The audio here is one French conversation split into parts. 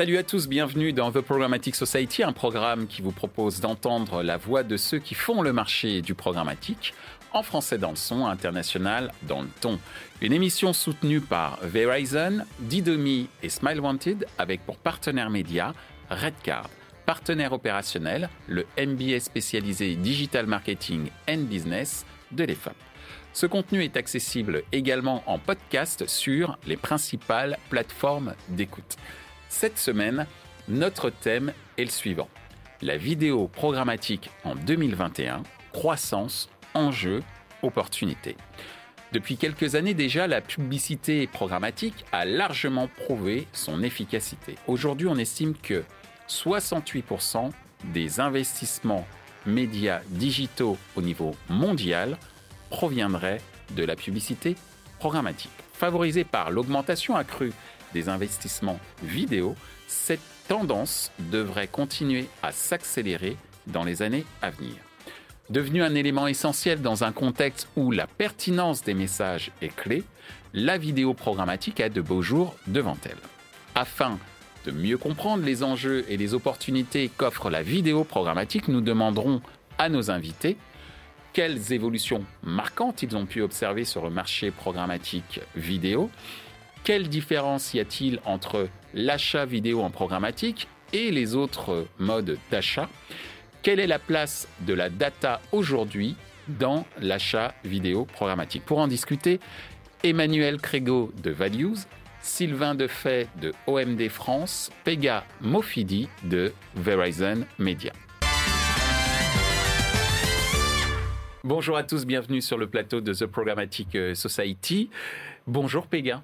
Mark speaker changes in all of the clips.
Speaker 1: Salut à tous, bienvenue dans The Programmatic Society, un programme qui vous propose d'entendre la voix de ceux qui font le marché du programmatique, en français dans le son, international dans le ton. Une émission soutenue par Verizon, Didomi et Smile Wanted, avec pour partenaire média Redcard. Partenaire opérationnel, le MBA spécialisé Digital Marketing and Business de l'EFAP. Ce contenu est accessible également en podcast sur les principales plateformes d'écoute. Cette semaine, notre thème est le suivant. La vidéo programmatique en 2021, croissance, enjeux, opportunités. Depuis quelques années déjà, la publicité programmatique a largement prouvé son efficacité. Aujourd'hui, on estime que 68% des investissements médias digitaux au niveau mondial proviendraient de la publicité programmatique. Favorisée par l'augmentation accrue des investissements vidéo, cette tendance devrait continuer à s'accélérer dans les années à venir. Devenue un élément essentiel dans un contexte où la pertinence des messages est clé, la vidéo programmatique a de beaux jours devant elle. Afin de mieux comprendre les enjeux et les opportunités qu'offre la vidéo programmatique, nous demanderons à nos invités quelles évolutions marquantes ils ont pu observer sur le marché programmatique vidéo, quelle différence y a-t-il entre l'achat vidéo en programmatique et les autres modes d'achat? Quelle est la place de la data aujourd'hui dans l'achat vidéo programmatique? Pour en discuter, Emmanuel Crégo de Values, Sylvain Defay de OMD France, Pega Mofidi de Verizon Media. Bonjour à tous, bienvenue sur le plateau de The Programmatic Society. Bonjour Pega.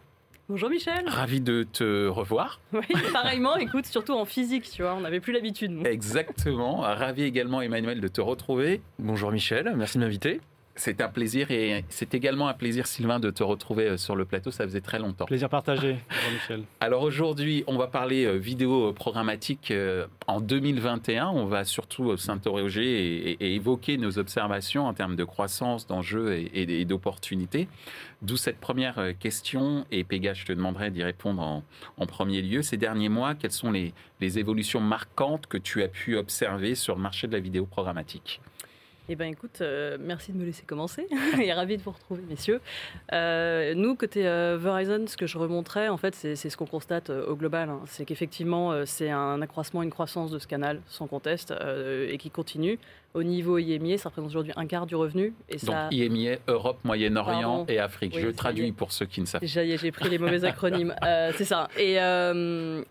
Speaker 2: Bonjour Michel.
Speaker 1: Ravi de te revoir.
Speaker 2: Oui, pareillement, écoute, surtout en physique, tu vois, on n'avait plus l'habitude.
Speaker 1: Exactement. Ravi également, Emmanuel, de te retrouver.
Speaker 3: Bonjour Michel, merci de m'inviter.
Speaker 1: C'est un plaisir et c'est également un plaisir, Sylvain, de te retrouver euh, sur le plateau. Ça faisait très longtemps.
Speaker 3: Plaisir partagé. Bonjour Michel.
Speaker 1: Alors aujourd'hui, on va parler euh, vidéo programmatique euh, en 2021. On va surtout s'interroger et, évoquer nos observations en termes de croissance, d'enjeux et, d'opportunités. D'où cette première question. Et Péga, je te demanderai d'y répondre en, premier lieu. Ces derniers mois, quelles sont les, les évolutions marquantes que tu as pu observer sur le marché de la vidéo programmatique?
Speaker 2: Eh bien, écoute, euh, merci de me laisser commencer et ravi de vous retrouver, messieurs. Euh, nous, côté euh, Verizon, ce que je remonterais, en fait, c'est ce qu'on constate au global. Hein. C'est qu'effectivement, c'est un accroissement, une croissance de ce canal, sans conteste, et qui continue. Au niveau IMIA, ça représente aujourd'hui un quart du revenu.
Speaker 1: Et Donc IMIA, Europe, Moyen-Orient et Afrique. Je traduis pour ceux qui ne savent pas.
Speaker 2: J'ai pris les mauvais acronymes. c'est ça. Et,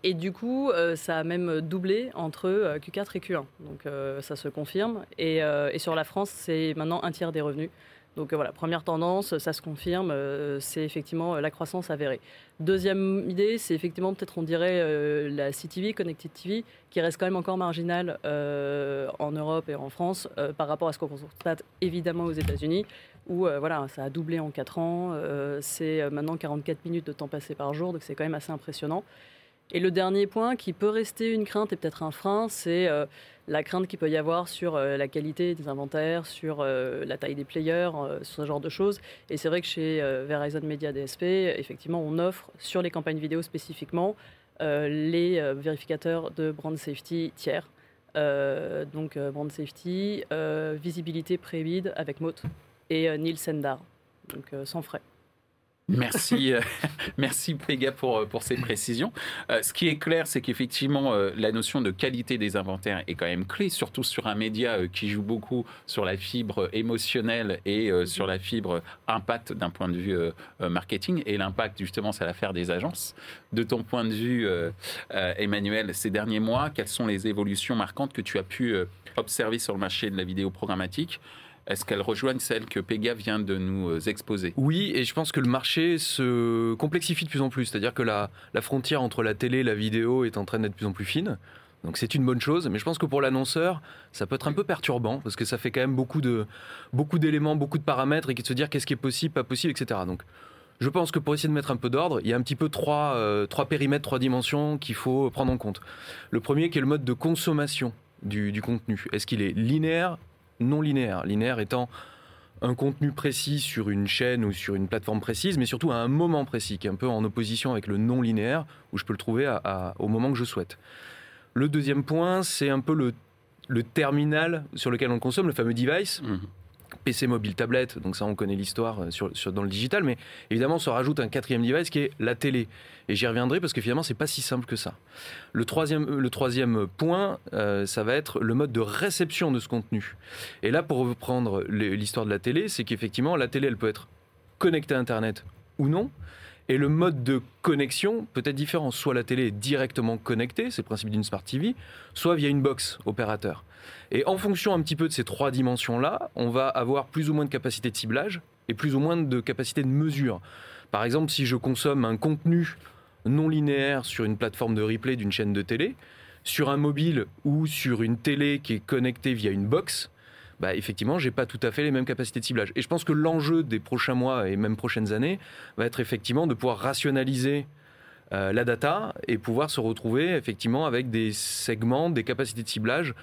Speaker 2: et du coup, ça a même doublé entre Q4 et Q1. Donc ça se confirme. Et, et sur la France, c'est maintenant un tiers des revenus. Donc euh, voilà, première tendance, ça se confirme, euh, c'est effectivement euh, la croissance avérée. Deuxième idée, c'est effectivement peut-être on dirait la CTV, Connected TV, qui reste quand même encore marginale en Europe et en France par rapport à ce qu'on constate évidemment aux États-Unis, où voilà, ça a doublé en 4 ans, c'est maintenant 44 minutes de temps passé par jour, donc c'est quand même assez impressionnant. Et le dernier point qui peut rester une crainte et peut-être un frein, c'est la crainte qu'il peut y avoir sur euh, la qualité des inventaires, sur euh, la taille des players, euh, ce genre de choses. Et c'est vrai que chez Verizon Media DSP, effectivement, on offre sur les campagnes vidéo spécifiquement les vérificateurs de brand safety tiers. donc brand safety, visibilité pré-bid avec Moat et Nielsen DAR, donc sans frais.
Speaker 1: Merci, euh, merci Pega pour, euh, pour ces précisions. Euh, ce qui est clair, c'est qu'effectivement, la notion de qualité des inventaires est quand même clé, surtout sur un média qui joue beaucoup sur la fibre émotionnelle et sur la fibre impact d'un point de vue marketing. Et l'impact, justement, c'est l'affaire des agences. De ton point de vue, Emmanuel, ces derniers mois, quelles sont les évolutions marquantes que tu as pu observer sur le marché de la vidéo programmatique? Est-ce qu'elles rejoignent celles que Pega vient de nous euh, exposer?
Speaker 3: Oui, et je pense que le marché se complexifie de plus en plus. C'est-à-dire que la, frontière entre la télé et la vidéo est en train d'être de plus en plus fine. Donc c'est une bonne chose, mais je pense que pour l'annonceur, ça peut être un peu perturbant parce que ça fait quand même beaucoup de beaucoup d'éléments, beaucoup de paramètres et de se dire qu'est-ce qui est possible, pas possible, etc. Donc je pense que pour essayer de mettre un peu d'ordre, il y a un petit peu trois, euh, trois périmètres, trois dimensions qu'il faut prendre en compte. Le premier qui est le mode de consommation du, du contenu. Est-ce qu'il est linéaire, non linéaire. Linéaire étant un contenu précis sur une chaîne ou sur une plateforme précise, mais surtout à un moment précis, qui est un peu en opposition avec le non linéaire, où je peux le trouver au moment que je souhaite. Le deuxième point, c'est un peu le, terminal sur lequel on consomme, le fameux device. Mmh. PC mobile tablette, donc ça on connaît l'histoire euh, dans le digital, mais évidemment on se rajoute un quatrième device qui est la télé. Et j'y reviendrai parce que finalement c'est pas si simple que ça. Le troisième, troisième point, euh, ça va être le mode de réception de ce contenu. Et là pour reprendre l'histoire de la télé, c'est qu'effectivement la télé elle peut être connectée à Internet ou non. Et le mode de connexion peut être différent. Soit la télé est directement connectée, c'est le principe d'une Smart TV, soit via une box opérateur. Et en fonction un petit peu de ces trois dimensions-là, on va avoir plus ou moins de capacité de ciblage et plus ou moins de capacité de mesure. Par exemple, si je consomme un contenu non linéaire sur une plateforme de replay d'une chaîne de télé, sur un mobile ou sur une télé qui est connectée via une box, bah, effectivement, j'ai pas tout à fait les mêmes capacités de ciblage. Et je pense que l'enjeu des prochains mois et même prochaines années va être effectivement de pouvoir rationaliser euh, la data et pouvoir se retrouver effectivement avec des segments, des capacités de ciblage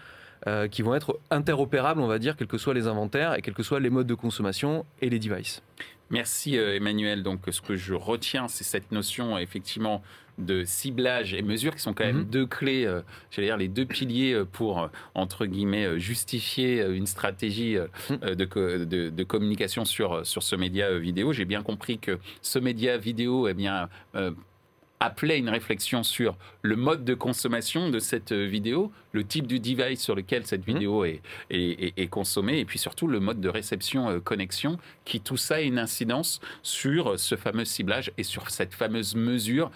Speaker 3: euh, qui vont être interopérables, on va dire, quels que soient les inventaires et quels que soient les modes de consommation et les devices.
Speaker 1: Merci euh, Emmanuel. Donc ce que je retiens, c'est cette notion effectivement de ciblage et mesure qui sont quand même mhm. deux clés, euh, j'allais dire les deux piliers pour entre guillemets justifier une stratégie mhm. de, de, communication sur sur ce média vidéo. J'ai bien compris que ce média vidéo, eh bien appelait une réflexion sur le mode de consommation de cette vidéo, le type du device sur lequel cette mmh. vidéo est, est, consommée, et puis surtout le mode de réception euh, connexion, qui tout ça a une incidence sur ce fameux ciblage et sur cette fameuse mesure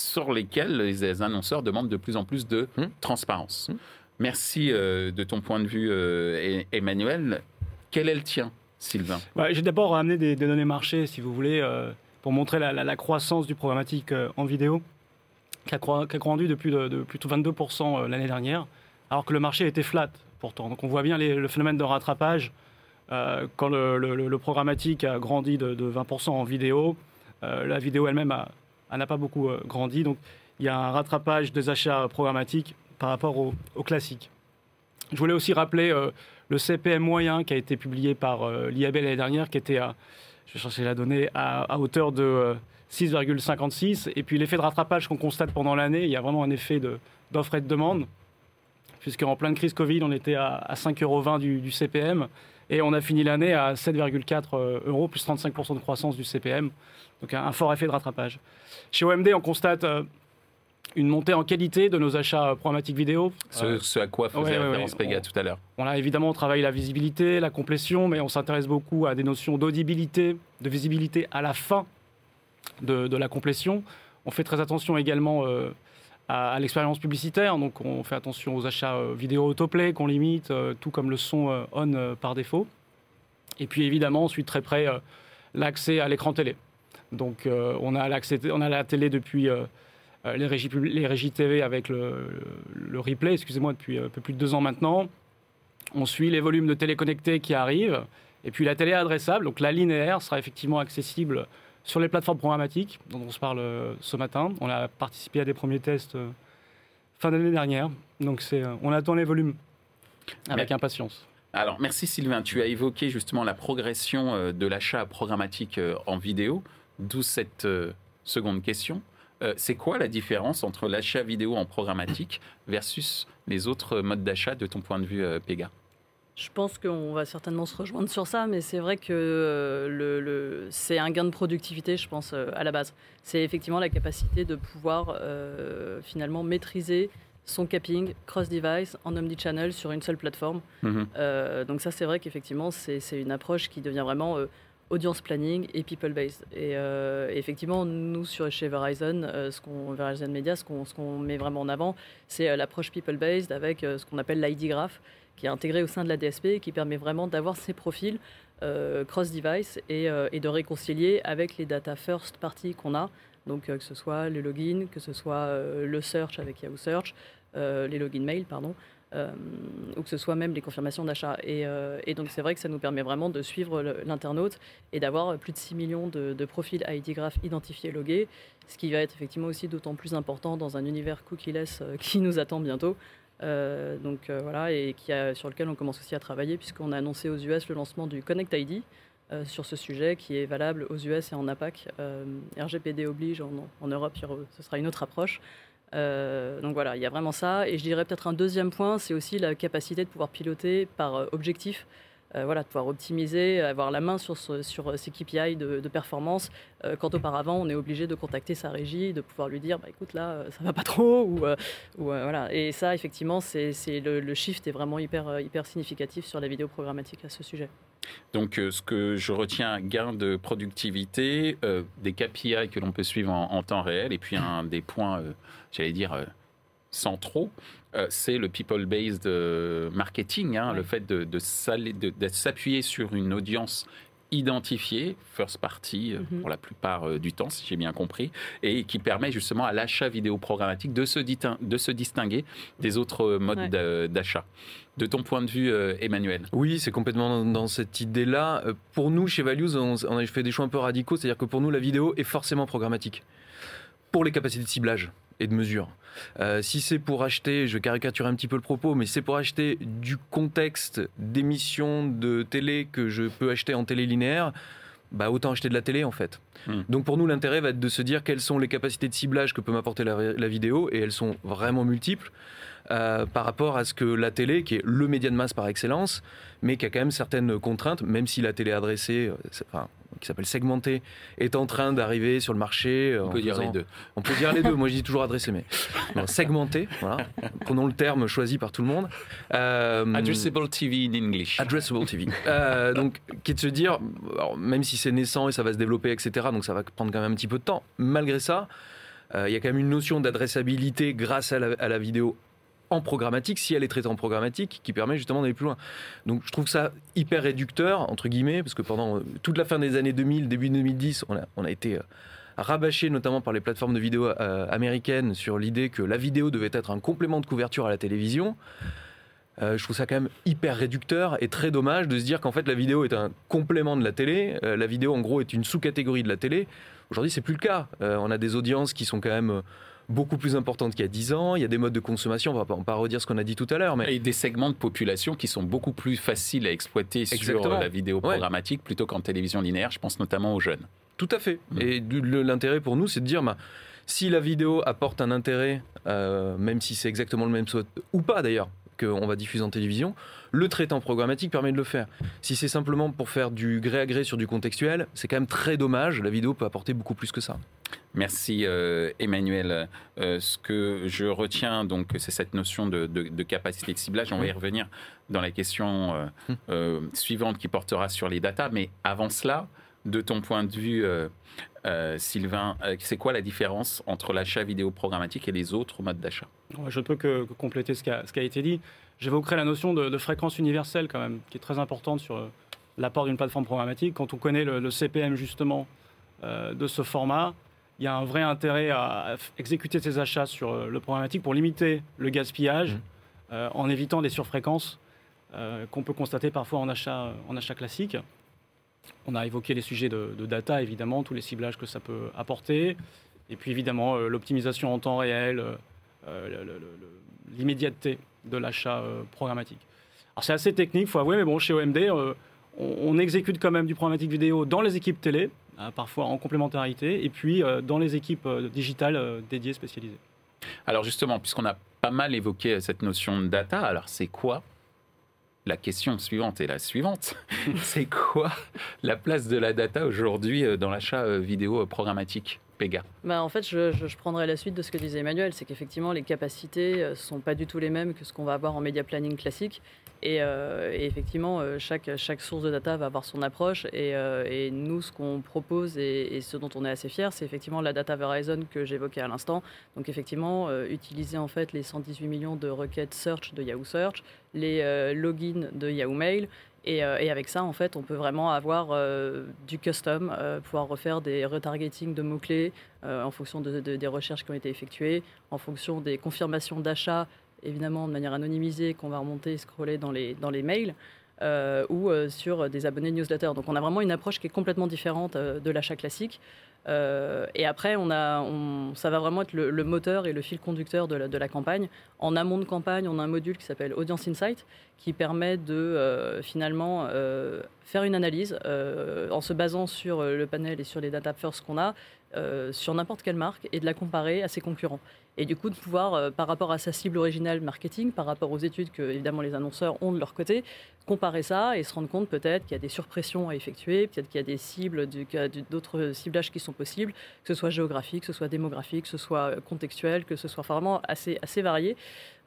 Speaker 1: sur lesquelles les annonceurs demandent de plus en plus de mmh. transparence. Mmh. Merci euh, de ton point de vue, euh, Emmanuel. Quel est le tien, Sylvain?
Speaker 4: J'ai d'abord amené des, données marché, si vous voulez pour montrer la, croissance du programmatique euh, en vidéo, qui a, grandi de plus de, de plus de 22% euh, l'année dernière, alors que le marché était flat pourtant. Donc on voit bien le phénomène de rattrapage. Euh, quand le, programmatique a grandi de, 20% en vidéo, la vidéo elle-même n'a pas beaucoup grandi. Donc il y a un rattrapage des achats programmatiques par rapport au, au classique. Je voulais aussi rappeler le CPM moyen qui a été publié par l'IAB l'année dernière, qui était à je vais chercher la donnée, à, hauteur de 6,56. Euh, et puis l'effet de rattrapage qu'on constate pendant l'année, il y a vraiment un effet d'offre et de demande, puisqu'en pleine crise Covid, on était à, 5,20 euros du, CPM, et on a fini l'année à 7,4 euh, euros, plus 35% de croissance du CPM. Donc un, fort effet de rattrapage. Chez OMD, on constate euh, une montée en qualité de nos achats programmatiques vidéo.
Speaker 1: Ce, à quoi faisait référence Pega tout à l'heure.
Speaker 4: On a évidemment, on travaille la visibilité, la complétion, mais on s'intéresse beaucoup à des notions d'audibilité, de visibilité à la fin de, la complétion. On fait très attention également euh, à, l'expérience publicitaire, donc on fait attention aux achats euh, vidéo autoplay qu'on limite, euh, tout comme le son on par défaut. Et puis évidemment, ensuite très près, l'accès à l'écran télé. Donc on, a on a la télé depuis euh, les, régies, les TV avec le, replay, excusez-moi, depuis un peu plus de deux ans maintenant. On suit les volumes de téléconnectés qui arrivent. Et puis la télé adressable, donc la linéaire, sera effectivement accessible sur les plateformes programmatiques dont on se parle euh, ce matin. On a participé à des premiers tests euh, fin d'année dernière. Donc c'est, on attend les volumes avec impatience.
Speaker 1: Alors merci Sylvain, tu as évoqué justement la progression de l'achat programmatique en vidéo, d'où cette seconde question. Euh, c'est quoi la différence entre l'achat vidéo en programmatique versus les autres modes d'achat de ton point de vue, euh, Pega?
Speaker 2: Je pense qu'on va certainement se rejoindre sur ça, mais c'est vrai que euh, c'est un gain de productivité, je pense, à la base. C'est effectivement la capacité de pouvoir finalement maîtriser son capping cross-device en omnichannel sur une seule plateforme. Mhm. donc ça, c'est vrai qu'effectivement, c'est une approche qui devient vraiment audience planning et people based. Et euh, effectivement, nous sur chez Verizon, euh, ce qu'on Verizon Media, ce qu'on met vraiment en avant, c'est euh, l'approche people based avec ce qu'on appelle l'ID graph, qui est intégré au sein de la DSP et qui permet vraiment d'avoir ces profils cross device et, de réconcilier avec les data first party qu'on a. Donc que ce soit les logins, que ce soit le search avec Yahoo Search, les logins mail, pardon. Euh, ou que ce soit même les confirmations d'achat. Et, euh, donc c'est vrai que ça nous permet vraiment de suivre l'internaute et d'avoir plus de 6 millions de, profils ID Graph identifiés logués, ce qui va être effectivement aussi d'autant plus important dans un univers cookie-less euh, qui nous attend bientôt. donc voilà, et qui a, sur lequel on commence aussi à travailler, puisqu'on a annoncé aux US le lancement du Connect ID. sur ce sujet qui est valable aux US et en APAC. RGPD oblige, en Europe, ce sera une autre approche. Donc voilà, il y a vraiment ça. Et je dirais peut-être un deuxième point, c'est aussi la capacité de pouvoir piloter par objectif euh, voilà, de pouvoir optimiser, avoir la main sur, ces KPI de, performance, euh, quand auparavant on est obligé de contacter sa régie, de pouvoir lui dire bah, écoute là euh, ça va pas trop ou, voilà et ça effectivement c'est le, le, shift est vraiment hyper hyper significatif sur la vidéo programmatique à ce sujet.
Speaker 1: Donc ce que je retiens gain de productivité, des KPI que l'on peut suivre en, en, temps réel et puis un des points j'allais dire centraux, euh, c'est le people-based euh, marketing, hein, le fait de, de, s'appuyer sur une audience identifiée, first party euh, mhm. pour la plupart du temps, si j'ai bien compris, et qui permet justement à l'achat vidéo programmatique de se, de se distinguer des autres modes d'achat. De ton point de vue, Emmanuel
Speaker 3: Oui, c'est complètement dans, cette idée-là. Pour nous, chez Values, on, on a fait des choix un peu radicaux, c'est-à-dire que pour nous, la vidéo est forcément programmatique. Pour les capacités de ciblage et de mesure. Euh, si c'est pour acheter, je caricature un petit peu le propos, mais c'est pour acheter du contexte d'émissions de télé que je peux acheter en télé linéaire, bah autant acheter de la télé en fait. Hmm. Donc pour nous l'intérêt va être de se dire quelles sont les capacités de ciblage que peut m'apporter la, vidéo et elles sont vraiment multiples euh, par rapport à ce que la télé, qui est le média de masse par excellence, mais qui a quand même certaines contraintes, même si la télé adressée, euh, qui s'appelle segmenté, est en train d'arriver sur le marché.
Speaker 1: Euh, on peut dire les deux.
Speaker 3: On peut dire les deux. Moi, je dis toujours adressé, mais segmenté. Voilà. Prenons le terme choisi par tout le monde.
Speaker 1: Euh, Addressable TV in English.
Speaker 3: Addressable TV. Euh, donc, qui est de se dire, même si c'est naissant et ça va se développer, etc. Donc, ça va prendre quand même un petit peu de temps. Malgré ça, il y a quand même une notion d'adressabilité grâce à la vidéo en programmatique, si elle est traitée en programmatique, qui permet justement d'aller plus loin. Donc je trouve ça hyper réducteur, entre guillemets, parce que pendant euh, toute la fin des années 2000, début 2010, on a, été euh, rabâché notamment par les plateformes de vidéo euh, américaines sur l'idée que la vidéo devait être un complément de couverture à la télévision. je trouve ça quand même hyper réducteur et très dommage de se dire qu'en fait la vidéo est un complément de la télé. la vidéo en gros est une sous-catégorie de la télé. Aujourd'hui c'est plus le cas. on a des audiences qui sont quand même beaucoup plus importante qu'il y a 10 ans. Il y a des modes de consommation, on va pas, pas redire ce qu'on a dit tout à l'heure. Mais...
Speaker 1: Et des segments de population qui sont beaucoup plus faciles à exploiter sur euh, la vidéo programmatique plutôt qu'en télévision linéaire. Je pense notamment aux jeunes.
Speaker 3: Tout à fait. Mm. Et l'intérêt pour nous, c'est de dire, bah, si la vidéo apporte un intérêt, euh, même si c'est exactement le même ou pas d'ailleurs, qu'on va diffuser en télévision, le traitant programmatique permet de le faire. Si c'est simplement pour faire du gré à gré sur du contextuel, c'est quand même très dommage. La vidéo peut apporter beaucoup plus que ça.
Speaker 1: Merci euh, Emmanuel. Euh, ce que je retiens, donc, c'est cette notion de, capacité de ciblage. On va y revenir dans la question euh, hum. suivante qui portera sur les datas. Mais avant cela, de ton point de vue, Sylvain, c'est quoi la différence entre l'achat vidéo programmatique et les autres modes d'achat?
Speaker 4: Je ne peux que, compléter ce qui, a, été dit. J'évoquerai la notion de, fréquence universelle quand même, qui est très importante sur l'apport d'une plateforme programmatique. Quand on connaît le, CPM justement de ce format, il y a un vrai intérêt à exécuter ces achats sur euh, le programmatique pour limiter le gaspillage mmh. euh, en évitant des surfréquences euh, qu'on peut constater parfois en achat, en achat classique. On a évoqué les sujets de, data, évidemment, tous les ciblages que ça peut apporter. Et puis évidemment, l'optimisation en temps réel, l'immédiateté de l'achat programmatique. Alors c'est assez technique, il faut avouer, mais bon, chez OMD, on, on, exécute quand même du programmatique vidéo dans les équipes télé. Hein, parfois en complémentarité, et puis euh, dans les équipes euh, digitales euh, dédiées, spécialisées.
Speaker 1: Alors justement, puisqu'on a pas mal évoqué cette notion de data, alors c'est quoi la question suivante est la suivante? c'est quoi la place de la data aujourd'hui dans l'achat vidéo programmatique?
Speaker 2: Bah, En fait, je, je, prendrais la suite de ce que disait Emmanuel, c'est qu'effectivement, les capacités ne sont pas du tout les mêmes que ce qu'on va avoir en média planning classique. Euh, et, effectivement, euh, chaque, chaque source de data va avoir son approche. Et, euh, nous, ce qu'on propose et, ce dont on est assez fier, c'est effectivement la data Verizon que j'évoquais à l'instant. Donc effectivement, utiliser en fait les 118 millions de requêtes search de Yahoo Search, les logins de Yahoo Mail. Et, avec ça, en fait, on peut vraiment avoir du custom, pouvoir refaire des retargeting de mots-clés en fonction des recherches qui ont été effectuées, en fonction des confirmations d'achat évidemment de manière anonymisée qu'on va remonter et scroller dans les, dans les mails. euh, ou euh, sur des abonnés newsletter. Donc on a vraiment une approche qui est complètement différente euh, de l'achat classique. Euh, et après, on a, ça va vraiment être le, moteur et le fil conducteur de la, campagne. En amont de campagne, on a un module qui s'appelle Audience Insight, qui permet de euh, finalement euh, faire une analyse en se basant sur le panel et sur les data first qu'on a, sur n'importe quelle marque, et de la comparer à ses concurrents. Et du coup, de pouvoir, par rapport à sa cible originale marketing, par rapport aux études que évidemment les annonceurs ont de leur côté, comparer ça et se rendre compte peut-être qu'il y a des surpressions à effectuer, peut-être qu'il y a des cibles, d'autres ciblages qui sont que ce soit géographique, que ce soit démographique, que ce soit euh, contextuel, que ce soit vraiment assez, assez varié.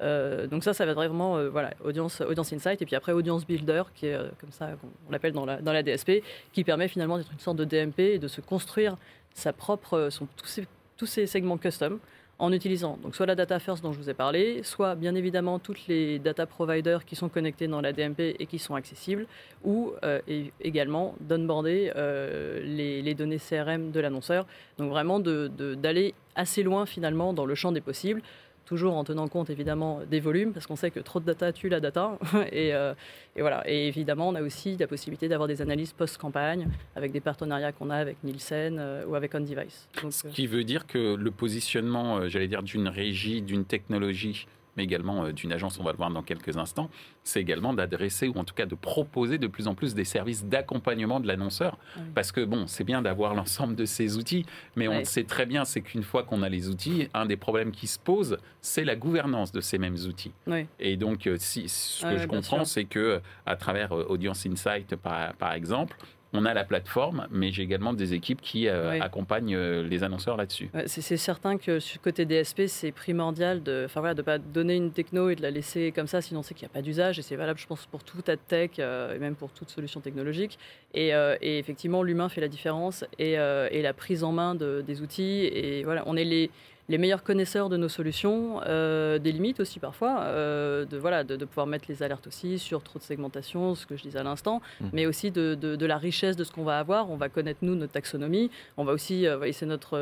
Speaker 2: Euh, donc ça, ça va être vraiment euh, voilà, audience, audience insight et puis après audience builder, qui est comme ça qu'on on l'appelle dans la, dans la DSP, qui permet finalement d'être une sorte de DMP et de se construire sa propre, son, tous, ces, tous ces segments custom en utilisant donc soit la data first dont je vous ai parlé, soit bien évidemment toutes les data providers qui sont connectés dans la DMP et qui sont accessibles, ou euh, également d'onboarder euh, les, données CRM de l'annonceur. Donc vraiment d'aller assez loin finalement dans le champ des possibles, toujours en tenant compte évidemment des volumes, parce qu'on sait que trop de data tue la data. et, euh, et voilà. Et évidemment, on a aussi la possibilité d'avoir des analyses post-campagne avec des partenariats qu'on a avec Nielsen euh, ou avec OnDevice.
Speaker 1: Ce
Speaker 2: euh,
Speaker 1: qui veut dire que le positionnement, j'allais dire, d'une régie, d'une technologie, mais également euh, d'une agence, on va le voir dans quelques instants, c'est également d'adresser ou en tout cas de proposer de plus en plus des services d'accompagnement de l'annonceur.
Speaker 2: Oui.
Speaker 1: Parce que bon, c'est bien d'avoir l'ensemble de ces outils, mais on sait très bien, c'est qu'une fois qu'on a les outils, un des problèmes qui se pose, c'est la gouvernance de ces mêmes outils.
Speaker 2: oui.
Speaker 1: Et donc, euh, si, ce que je comprends, c'est que à travers euh, Audience Insight, par, par exemple, on a la plateforme, mais j'ai également des équipes qui euh,
Speaker 2: Oui.
Speaker 1: accompagnent euh, les annonceurs là-dessus.
Speaker 2: Ouais, C'est certain que sur le côté DSP, c'est primordial de ne voilà, de pas donner une techno et de la laisser comme ça, sinon c'est qu'il n'y a pas d'usage. Et c'est valable, je pense, pour toute ad tech euh, et même pour toute solution technologique. Et, et effectivement, l'humain fait la différence et, et la prise en main de- des outils. Et voilà, on est les, les meilleurs connaisseurs de nos solutions, euh, des limites aussi parfois, euh, de, voilà, de, de pouvoir mettre les alertes aussi sur trop de segmentation, ce que je disais à l'instant,
Speaker 3: Mhm.
Speaker 2: mais aussi de, de- de la richesse de ce qu'on va avoir. On va connaître, nous, notre taxonomie. On va aussi, euh, et c'est notre,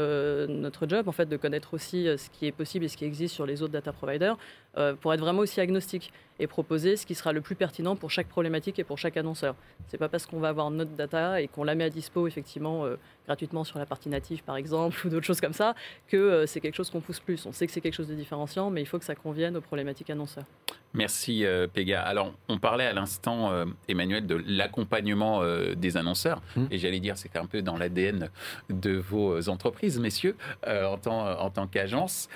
Speaker 2: notre job, en fait, de connaître aussi ce qui est possible et ce qui existe sur les autres data providers euh, pour être vraiment aussi agnostique et proposer ce qui sera le plus pertinent pour chaque problématique et pour chaque annonceur. C'est pas parce qu'on va avoir notre data et qu'on la met à dispo, effectivement, euh, gratuitement sur la partie native, par exemple, ou d'autres choses comme ça, que euh, c'est quelque chose qu'on pousse plus. On sait que c'est quelque chose de différenciant, mais il faut que ça convienne aux problématiques annonceurs.
Speaker 1: Merci euh, Pega. Alors, on parlait à l'instant, euh, Emmanuel, de l'accompagnement euh, des annonceurs.
Speaker 3: Mm.
Speaker 1: Et j'allais dire, c'est un peu dans l'ADN de vos entreprises, messieurs, euh, en tant, en tant qu'agence.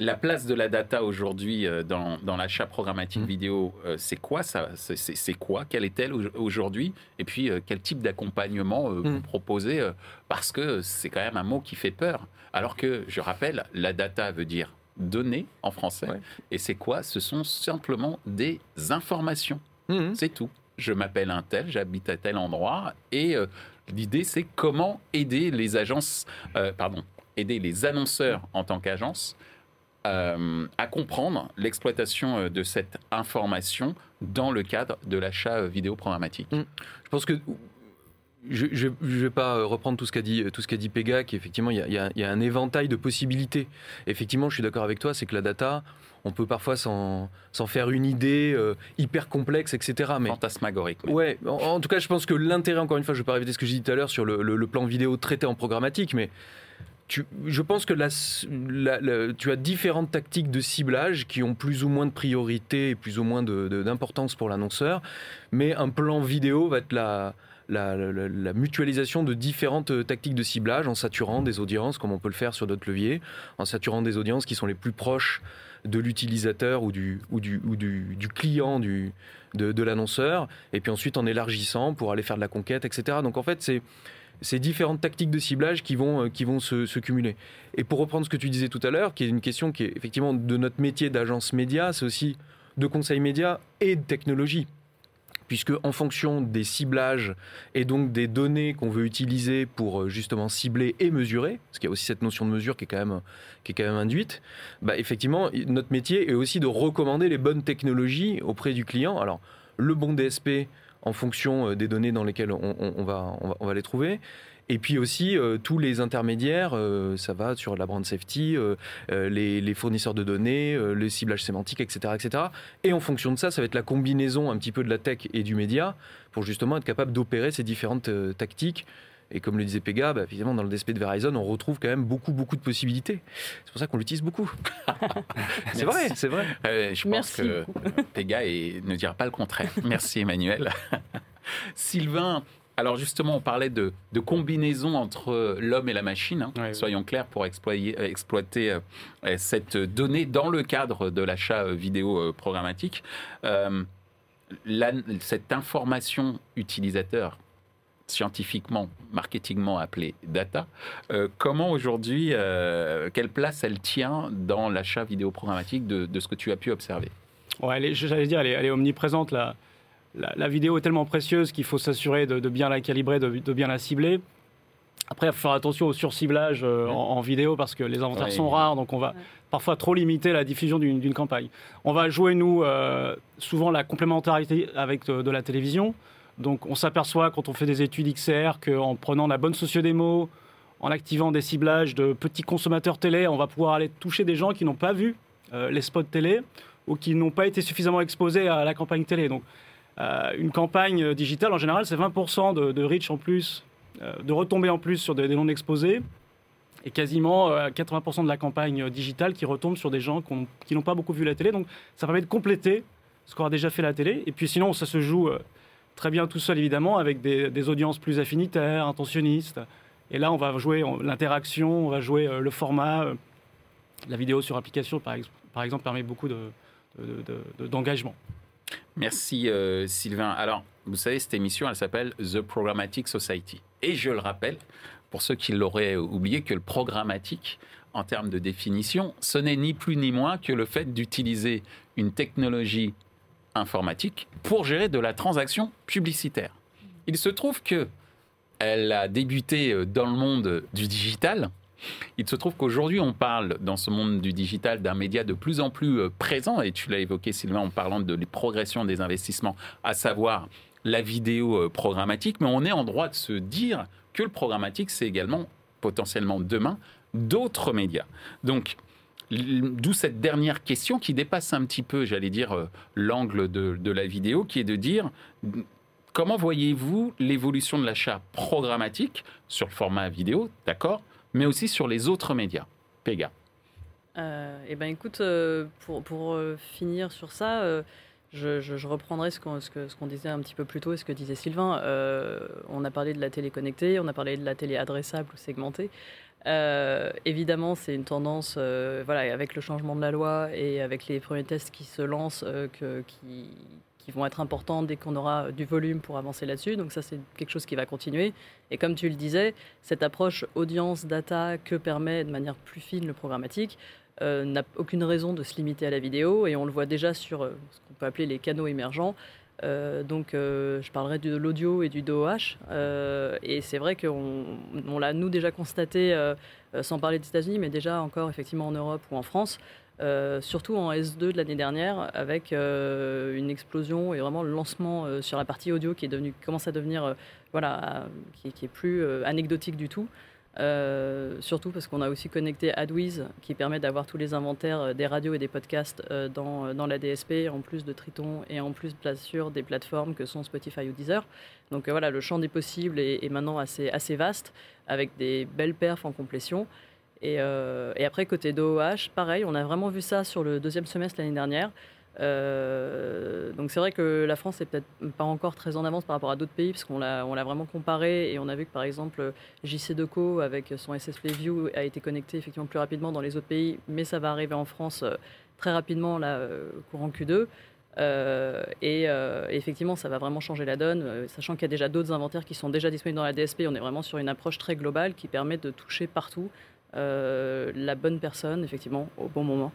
Speaker 1: La place de la data aujourd'hui euh, dans, dans l'achat programmatique
Speaker 3: Mm.
Speaker 1: vidéo, euh, c'est quoi ça? C'est- quoi? Quelle est-elle au- aujourd'hui? Et puis, euh, quel type d'accompagnement euh, vous
Speaker 3: Mm.
Speaker 1: proposez euh, Parce que c'est quand même un mot qui fait peur. Alors que, je rappelle, la data veut dire données en français.
Speaker 3: Ouais.
Speaker 1: Et c'est quoi? Ce sont simplement des informations.
Speaker 3: Mhm.
Speaker 1: C'est tout. Je m'appelle un tel, j'habite à tel endroit. Et euh, l'idée, c'est comment aider les agences, euh, pardon, aider les annonceurs en tant qu'agence euh, à comprendre l'exploitation euh, de cette information dans le cadre de l'achat euh, vidéo programmatique.
Speaker 3: Je pense que je ne vais pas reprendre tout ce qu'a dit, tout ce qu'a dit Pega, il y a, il y a- il y a un éventail de possibilités. Effectivement, je suis d'accord avec toi, c'est que la data, on peut parfois s'en faire une idée euh, hyper complexe, etc. Mais
Speaker 1: Fantasmagorique. même.
Speaker 3: Ouais, en, en tout cas, je pense que l'intérêt, encore une fois, je ne vais pas répéter ce que j'ai dit tout à l'heure sur le, le- le plan vidéo traité en programmatique, mais je pense que tu as différentes tactiques de ciblage qui ont plus ou moins de priorité et plus ou moins d'importance pour l'annonceur, mais un plan vidéo va être la, mutualisation de différentes euh, tactiques de ciblage en saturant des audiences, comme on peut le faire sur d'autres leviers, en saturant des audiences qui sont les plus proches de l'utilisateur ou du, ou du, client de, de l'annonceur, et puis ensuite en élargissant pour aller faire de la conquête, etc. Donc en fait, c'est ces différentes tactiques de ciblage qui vont, euh, qui vont se, cumuler. Et pour reprendre ce que tu disais tout à l'heure, qui est une question qui est effectivement de notre métier d'agence média, c'est aussi de conseil média et de technologie. Puisque en fonction des ciblages et donc des données qu'on veut utiliser pour euh, justement cibler et mesurer, parce qu'il y a aussi cette notion de mesure qui est quand même, qui est quand même induite, bah effectivement, notre métier est aussi de recommander les bonnes technologies auprès du client. Alors, le bon DSP en fonction euh, des données dans lesquelles on, va, les trouver, Et puis aussi, euh, tous les intermédiaires, euh, ça va sur la brand safety, les, les fournisseurs de données, le ciblage sémantique, etc., etc. Et en fonction de ça, ça va être la combinaison un petit peu de la tech et du média pour justement être capable d'opérer ces différentes tactiques. Et comme le disait Pega, bah, évidemment, dans le DSP de Verizon, on retrouve quand même beaucoup, beaucoup de possibilités. C'est pour ça qu'on l'utilise beaucoup. c'est vrai, c'est vrai.
Speaker 1: Euh, je pense
Speaker 2: Merci
Speaker 1: que Pega et ne dira pas le contraire. Merci Emmanuel. Sylvain, alors justement, on parlait de, de combinaison entre l'homme et la machine. hein. Soyons clairs pour exploiter, euh, exploiter euh, cette donnée dans le cadre de l'achat vidéo euh, programmatique. Euh, la- cette information utilisateur scientifiquement, marketingement appelée data, euh, comment aujourd'hui, euh, quelle place elle tient dans l'achat vidéo programmatique de, de ce que tu as pu observer?
Speaker 4: Ouais, j'allais dire, elle est, elle est omniprésente. La, la, la vidéo est tellement précieuse qu'il faut s'assurer de, de bien la calibrer, de, de bien la cibler. Après, il faut faire attention au surciblage euh, en, en vidéo parce que les inventaires
Speaker 1: Ouais,
Speaker 4: sont rares, donc on va
Speaker 2: Ouais.
Speaker 4: parfois trop limiter la diffusion d'une campagne. On va jouer, nous, euh, souvent la complémentarité avec de, de la télévision. Donc on s'aperçoit quand on fait des études XR qu'en prenant la bonne sociodémo, en activant des ciblages de petits consommateurs télé, on va pouvoir aller toucher des gens qui n'ont pas vu euh, les spots télé ou qui n'ont pas été suffisamment exposés à la campagne télé. Donc euh, une campagne digitale, en général, c'est 20% de, de reach en plus, euh, de retombées en plus sur des, des non exposés, et quasiment euh, 80% de la campagne digitale qui retombe sur des gens qui n'ont pas beaucoup vu la télé. Donc ça permet de compléter ce qu'aura déjà fait la télé. Et puis sinon, ça se joue euh, très bien tout seul, évidemment, avec des, audiences plus affinitaires, intentionnistes. Et là, on va jouer on- l'interaction, on va jouer euh, le format. la vidéo sur application, par, ex- par exemple, permet beaucoup de- de- de- de- d'engagement.
Speaker 1: Merci euh, Sylvain. Alors, vous savez, cette émission, elle s'appelle The Programmatic Society. Et je le rappelle, pour ceux qui l'auraient oublié, que le programmatique, en termes de définition, ce n'est ni plus ni moins que le fait d'utiliser une technologie informatique pour gérer de la transaction publicitaire. Il se trouve que elle a débuté euh, dans le monde du digital. Il se trouve qu'aujourd'hui, on parle dans ce monde du digital d'un média de plus en plus euh, présent, et tu l'as évoqué, Sylvain, en parlant de la progression des investissements, à savoir la vidéo euh, programmatique, mais on est en droit de se dire que le programmatique, c'est également potentiellement demain d'autres médias. Donc, d'où cette dernière question qui dépasse un petit peu, j'allais dire, euh, l'angle de, la vidéo, qui est de dire comment voyez-vous l'évolution de l'achat programmatique sur le format vidéo, d'accord, mais aussi sur les autres médias? Pega.
Speaker 2: Euh, eh ben écoute, euh, pour, finir sur ça, je, reprendrai ce qu'on disait un petit peu plus tôt et ce que disait Sylvain. On a parlé de la télé connectée, on a parlé de la télé adressable ou segmentée. Euh, évidemment, c'est une tendance, euh, voilà, avec le changement de la loi et avec les premiers tests qui se lancent, euh, qui, qui vont être importants dès qu'on aura du volume pour avancer là-dessus. Donc ça, c'est quelque chose qui va continuer. Et comme tu le disais, cette approche audience-data que permet de manière plus fine le programmatique n'a aucune raison de se limiter à la vidéo et on le voit déjà sur ce qu'on peut appeler les canaux émergents. Euh, donc, euh, je parlerai de l'audio et du DOH. Euh, et c'est vrai qu'on on l'a, nous, déjà constaté, sans parler des États-Unis, mais déjà encore effectivement en Europe ou en France, surtout en S2 de l'année dernière, avec une explosion et vraiment le lancement sur la partie audio qui est commence à devenir, voilà, qui, est plus anecdotique du tout. Euh, surtout parce qu'on a aussi connecté AdWiz qui permet d'avoir tous les inventaires euh, des radios et des podcasts euh, dans, dans la DSP, en plus de Triton et en plus bien sûr des plateformes que sont Spotify ou Deezer. Donc voilà, le champ des possibles est, maintenant assez, assez vaste avec des belles perfs en complétion. Et, et après, côté DOH, pareil, on a vraiment vu ça sur le deuxième semestre l'année dernière. Euh, donc c'est vrai que la France est peut-être pas encore très en avance par rapport à d'autres pays, parce qu'on l'a, vraiment comparé et on a vu que par exemple JC Deco avec son SSP View a été connecté effectivement plus rapidement dans les autres pays, mais ça va arriver en France euh, très rapidement là, euh, courant Q2. Euh, et effectivement, ça va vraiment changer la donne, sachant qu'il y a déjà d'autres inventaires qui sont déjà disponibles dans la DSP. On est vraiment sur une approche très globale qui permet de toucher partout euh, la bonne personne, effectivement, au bon moment.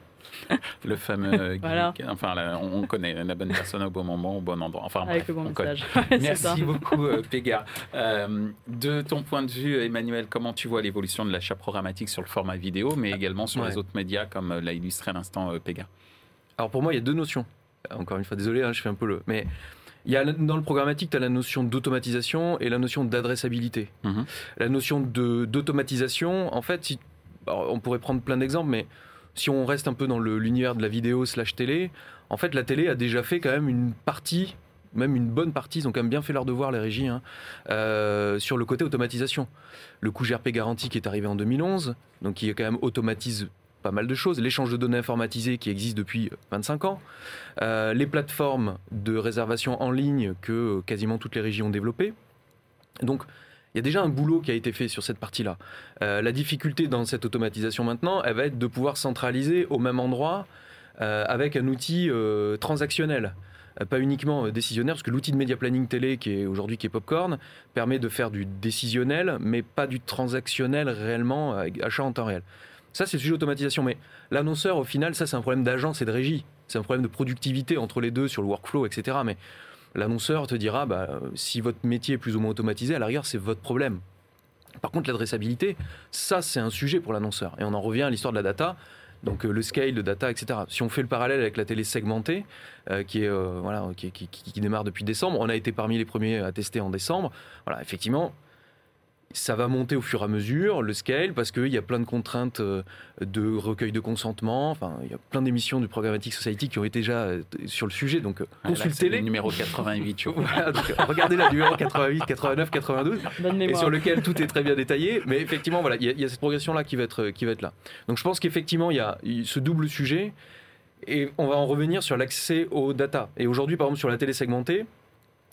Speaker 1: Le fameux
Speaker 2: Voilà.
Speaker 1: geek. Enfin, la- on connaît la bonne personne au bon moment, au bon endroit. Enfin,
Speaker 2: avec
Speaker 1: bref,
Speaker 2: le bon message.
Speaker 1: Merci beaucoup, euh, Pega. Euh, de ton point de vue, Emmanuel, comment tu vois l'évolution de l'achat programmatique sur le format vidéo, mais également sur
Speaker 3: Ouais.
Speaker 1: les autres médias, comme euh, l'a illustré à l'instant Pega
Speaker 3: Alors pour moi, il y a deux notions. Encore une fois, désolé, hein, je fais un peu le. Mais Il y a, dans le programmatique, tu as la notion d'automatisation et la notion d'adressabilité.
Speaker 1: Mhm.
Speaker 3: La notion de- d'automatisation, en fait, si- on pourrait prendre plein d'exemples, mais si on reste un peu dans l'univers de la vidéo slash télé, en fait, la télé a déjà fait quand même une partie, même une bonne partie, ils ont quand même bien fait leur devoir, les régies, hein, euh, sur le côté automatisation. Le coût GRP garanti qui est arrivé en 2011, donc qui quand même automatise pas mal de choses. L'échange de données informatisées qui existe depuis 25 ans. Euh, les plateformes de réservation en ligne que quasiment toutes les régies ont développées. Donc, il y a déjà un boulot qui a été fait sur cette partie-là. Euh, la difficulté dans cette automatisation maintenant, elle va être de pouvoir centraliser au même endroit euh, avec un outil euh, transactionnel. Pas uniquement décisionnaire, parce que l'outil de média planning télé qui est aujourd'hui qui est Popcorn permet de faire du décisionnel, mais pas du transactionnel réellement achat en temps réel. Ça, c'est le sujet d'automatisation. Mais l'annonceur, au final, ça, c'est un problème d'agence et de régie. C'est un problème de productivité entre les deux sur le workflow, etc. Mais l'annonceur te dira, bah, si votre métier est plus ou moins automatisé, à la rigueur, c'est votre problème. Par contre, l'adressabilité, ça, c'est un sujet pour l'annonceur. Et on en revient à l'histoire de la data. Donc euh, le scale de data, etc. Si on fait le parallèle avec la télé segmentée, euh, qui, est, euh, voilà, qui- qui- qui démarre depuis décembre, on a été parmi les premiers à tester en décembre. Voilà, effectivement, ça va monter au fur et à mesure, le scale, parce qu'il y a plein de contraintes euh, de recueil de consentement. Enfin, il y a plein d'émissions du Programmatic Society qui ont été déjà euh, sur le sujet. Donc, euh,
Speaker 1: Ah,
Speaker 3: consultez-les.
Speaker 1: le numéro 88, je crois.
Speaker 3: Voilà, donc, regardez la numéro 88, 89, 92
Speaker 2: Bonne
Speaker 3: et sur lequel tout est très bien détaillé. Mais effectivement, voilà, il y, a- il y a cette progression-là qui, va être, qui va être là. Donc je pense qu'effectivement, il y a ce double sujet. Et on va en revenir sur l'accès aux data. Et aujourd'hui, par exemple, sur la télé segmentée,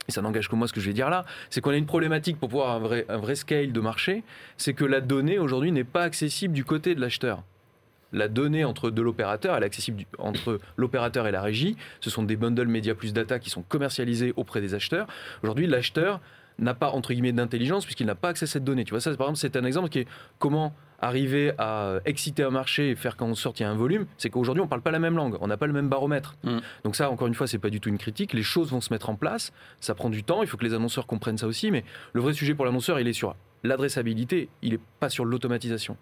Speaker 3: et ça n'engage que moi ce que je vais dire là, c'est qu'on a une problématique pour pouvoir un vrai, un vrai scale de marché, c'est que la donnée aujourd'hui n'est pas accessible du côté de l'acheteur. La donnée entre de l'opérateur, elle est accessible entre l'opérateur et la régie. Ce sont des bundles média plus data qui sont commercialisés auprès des acheteurs. Aujourd'hui, l'acheteur n'a pas entre guillemets d'intelligence puisqu'il n'a pas accès à cette donnée. Tu vois ça, par exemple, c'est un exemple qui est comment arriver à exciter un marché et faire qu'en sorte il y a un volume. C'est qu'aujourd'hui on parle pas la même langue, on n'a pas le même baromètre.
Speaker 1: Mm.
Speaker 3: Donc ça, encore une fois, c'est pas du tout une critique. Les choses vont se mettre en place. Ça prend du temps. Il faut que les annonceurs comprennent ça aussi. Mais le vrai sujet pour l'annonceur, il est sur l'adressabilité. Il est pas sur l'automatisation.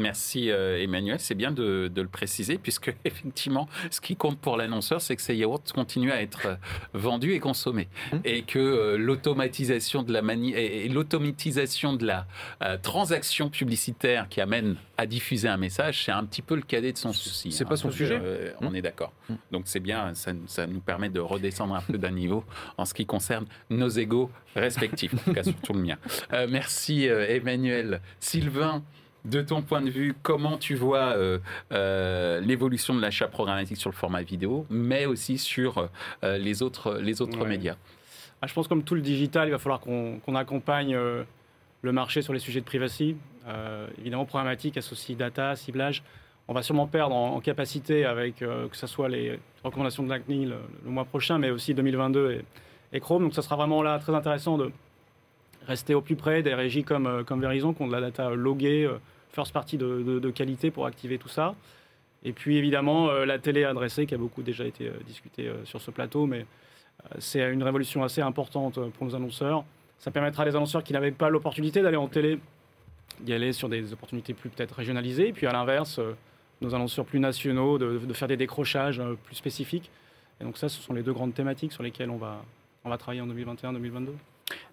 Speaker 1: Merci euh, Emmanuel, c'est bien de, de le préciser puisque effectivement, ce qui compte pour l'annonceur, c'est que ces yaourts continuent à être euh, vendus et consommés
Speaker 3: Mmh.
Speaker 1: et que euh, l'automatisation de la mani et, et l'automatisation de la euh, transaction publicitaire qui amène à diffuser un message, c'est un petit peu le cadet de son souci. hein.
Speaker 3: C'est pas son sujet.
Speaker 1: euh, on
Speaker 3: Mmh.
Speaker 1: est d'accord.
Speaker 3: Mmh.
Speaker 1: Donc c'est bien, ça, ça nous permet de redescendre un peu d'un niveau en ce qui concerne nos égaux respectifs, en tout cas surtout le mien. Merci Emmanuel, Sylvain. De ton point de vue, comment tu vois euh, euh, l'évolution de l'achat programmatique sur le format vidéo, mais aussi sur euh, les autres, les autres
Speaker 4: Ouais.
Speaker 1: médias?
Speaker 4: Ah, je pense comme tout le digital, il va falloir qu'on accompagne le marché sur les sujets de privacy. Évidemment, programmatique associe data, ciblage. On va sûrement perdre en, en capacité avec que ce soit les recommandations de la CNIL le, le mois prochain, mais aussi 2022 et, et Chrome. Donc ça sera vraiment là très intéressant de rester au plus près des régies comme, euh, comme Verizon qui ont de la data loguée, euh, first party de, de- de qualité pour activer tout ça. Et puis évidemment euh, la télé adressée qui a beaucoup déjà été discutée sur ce plateau, mais c'est une révolution assez importante pour nos annonceurs. Ça permettra à des annonceurs qui n'avaient pas l'opportunité d'aller en télé d'y aller sur des opportunités plus peut-être régionalisées. Et puis à l'inverse, nos annonceurs plus nationaux, de, de faire des décrochages plus spécifiques. Et donc ça, ce sont les deux grandes thématiques sur lesquelles on va, on va travailler en 2021-2022.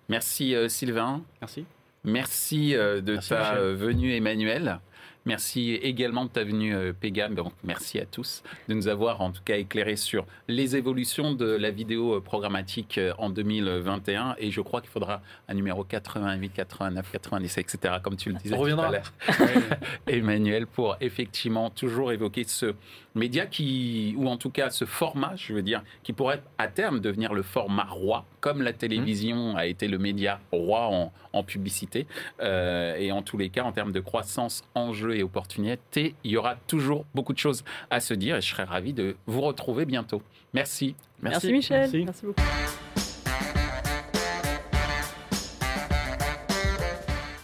Speaker 1: Merci euh, Sylvain.
Speaker 4: Merci.
Speaker 1: Merci euh, de
Speaker 4: Merci,
Speaker 1: ta
Speaker 4: Michel.
Speaker 1: venue Emmanuel. Merci également de ta venue euh, Pégam. Donc merci à tous de nous avoir en tout cas éclairé sur les évolutions de la vidéo euh, programmatique euh, en 2021. Et je crois qu'il faudra un numéro 88, 89, 90, etc. comme tu le disais.
Speaker 3: On
Speaker 1: tout
Speaker 3: reviendra.
Speaker 1: à l'heure. Emmanuel pour effectivement toujours évoquer ce média qui, ou en tout cas ce format, je veux dire, qui pourrait à terme devenir le format roi, comme la télévision a été le média roi en, en publicité. Euh, et en tous les cas, en termes de croissance, enjeux et opportunités, il y aura toujours beaucoup de choses à se dire et je serais ravi de vous retrouver bientôt. Merci.
Speaker 2: Merci, Michel.
Speaker 4: Merci.
Speaker 2: Merci beaucoup.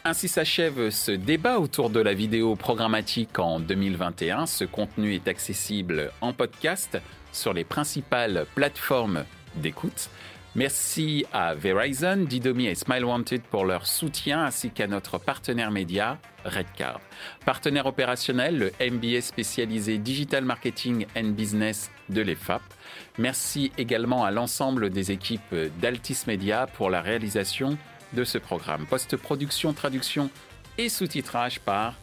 Speaker 1: Ainsi s'achève ce débat autour de la vidéo programmatique en 2021. Ce contenu est accessible en podcast sur les principales plateformes d'écoute. Merci à Verizon, Didomi et Smile Wanted pour leur soutien ainsi qu'à notre partenaire média Redcard. Partenaire opérationnel, le MBA spécialisé Digital Marketing and Business de l'EFAP. Merci également à l'ensemble des équipes d'Altis Media pour la réalisation de ce programme. Post-production, traduction et sous-titrage par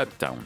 Speaker 1: Uptown.